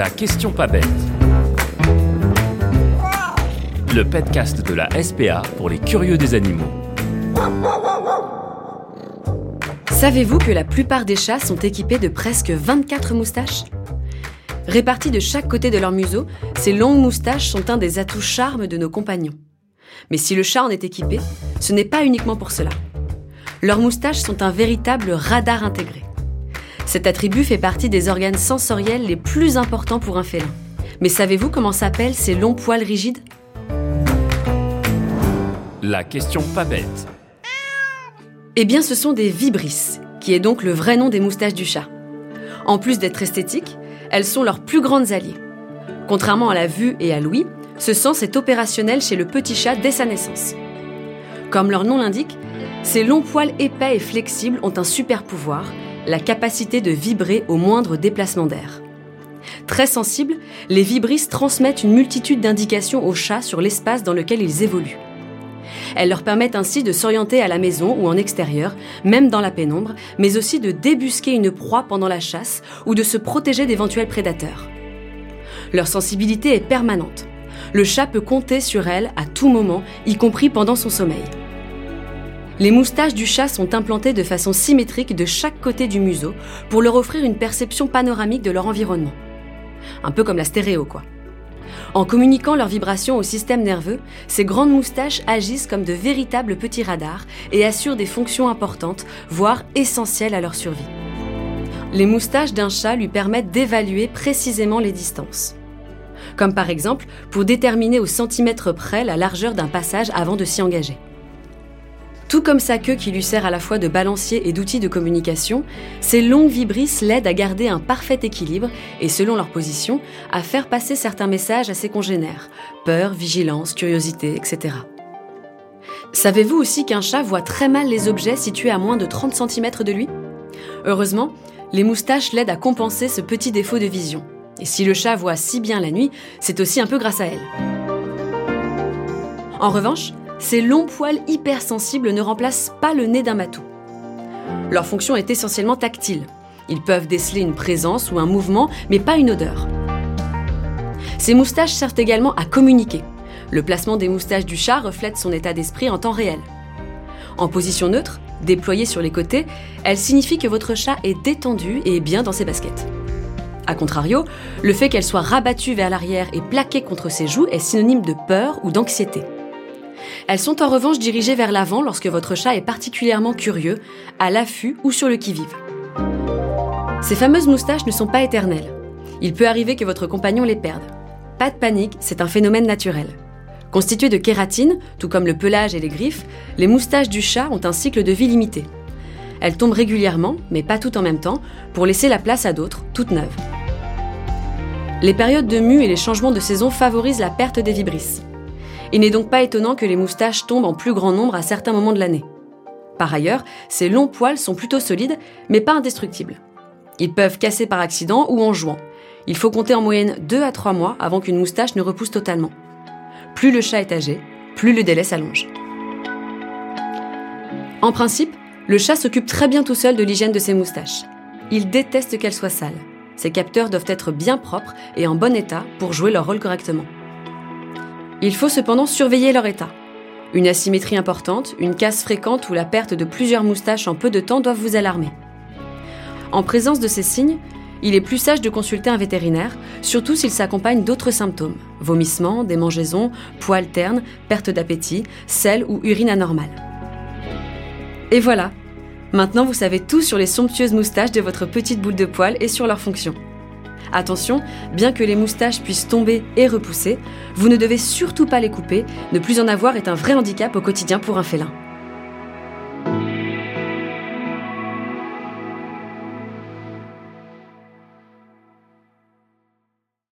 La question pas bête. Le podcast de la SPA pour les curieux des animaux. Savez-vous que la plupart des chats sont équipés de presque 24 moustaches? Répartis de chaque côté de leur museau, ces longues moustaches sont un des atouts charmes de nos compagnons. Mais si le chat en est équipé, ce n'est pas uniquement pour cela. Leurs moustaches sont un véritable radar intégré. Cet attribut fait partie des organes sensoriels les plus importants pour un félin. Mais savez-vous comment s'appellent ces longs poils rigides? La question pas bête. Eh bien, ce sont des vibrisses, qui est donc le vrai nom des moustaches du chat. En plus d'être esthétiques, elles sont leurs plus grandes alliées. Contrairement à la vue et à l'ouïe, ce sens est opérationnel chez le petit chat dès sa naissance. Comme leur nom l'indique, ces longs poils épais et flexibles ont un super pouvoir, la capacité de vibrer au moindre déplacement d'air. Très sensibles, les vibrisses transmettent une multitude d'indications aux chats sur l'espace dans lequel ils évoluent. Elles leur permettent ainsi de s'orienter à la maison ou en extérieur, même dans la pénombre, mais aussi de débusquer une proie pendant la chasse ou de se protéger d'éventuels prédateurs. Leur sensibilité est permanente. Le chat peut compter sur elle à tout moment, y compris pendant son sommeil. Les moustaches du chat sont implantées de façon symétrique de chaque côté du museau pour leur offrir une perception panoramique de leur environnement. Un peu comme la stéréo, quoi. En communiquant leurs vibrations au système nerveux, ces grandes moustaches agissent comme de véritables petits radars et assurent des fonctions importantes, voire essentielles à leur survie. Les moustaches d'un chat lui permettent d'évaluer précisément les distances. Comme par exemple pour déterminer au centimètre près la largeur d'un passage avant de s'y engager. Tout comme sa queue qui lui sert à la fois de balancier et d'outil de communication, ces longues vibrisses l'aident à garder un parfait équilibre et, selon leur position, à faire passer certains messages à ses congénères. Peur, vigilance, curiosité, etc. Savez-vous aussi qu'un chat voit très mal les objets situés à moins de 30 cm de lui? Heureusement, les moustaches l'aident à compenser ce petit défaut de vision. Et si le chat voit si bien la nuit, c'est aussi un peu grâce à elle. En revanche, ces longs poils hypersensibles ne remplacent pas le nez d'un matou. Leur fonction est essentiellement tactile. Ils peuvent déceler une présence ou un mouvement, mais pas une odeur. Ces moustaches servent également à communiquer. Le placement des moustaches du chat reflète son état d'esprit en temps réel. En position neutre, déployée sur les côtés, elle signifie que votre chat est détendu et bien dans ses baskets. A contrario, le fait qu'elle soit rabattue vers l'arrière et plaquée contre ses joues est synonyme de peur ou d'anxiété. Elles sont en revanche dirigées vers l'avant lorsque votre chat est particulièrement curieux, à l'affût ou sur le qui-vive. Ces fameuses moustaches ne sont pas éternelles. Il peut arriver que votre compagnon les perde. Pas de panique, c'est un phénomène naturel. Constituées de kératine, tout comme le pelage et les griffes, les moustaches du chat ont un cycle de vie limité. Elles tombent régulièrement, mais pas toutes en même temps, pour laisser la place à d'autres, toutes neuves. Les périodes de mue et les changements de saison favorisent la perte des vibrisses. Il n'est donc pas étonnant que les moustaches tombent en plus grand nombre à certains moments de l'année. Par ailleurs, ces longs poils sont plutôt solides, mais pas indestructibles. Ils peuvent casser par accident ou en jouant. Il faut compter en moyenne 2 à 3 mois avant qu'une moustache ne repousse totalement. Plus le chat est âgé, plus le délai s'allonge. En principe, le chat s'occupe très bien tout seul de l'hygiène de ses moustaches. Il déteste qu'elles soient sales. Ses capteurs doivent être bien propres et en bon état pour jouer leur rôle correctement. Il faut cependant surveiller leur état. Une asymétrie importante, une casse fréquente ou la perte de plusieurs moustaches en peu de temps doivent vous alarmer. En présence de ces signes, il est plus sage de consulter un vétérinaire, surtout s'il s'accompagne d'autres symptômes vomissements, démangeaisons, poils ternes, perte d'appétit, sel ou urine anormale. Et voilà, maintenant vous savez tout sur les somptueuses moustaches de votre petite boule de poils et sur leurs fonctions. Attention, bien que les moustaches puissent tomber et repousser, vous ne devez surtout pas les couper, ne plus en avoir est un vrai handicap au quotidien pour un félin.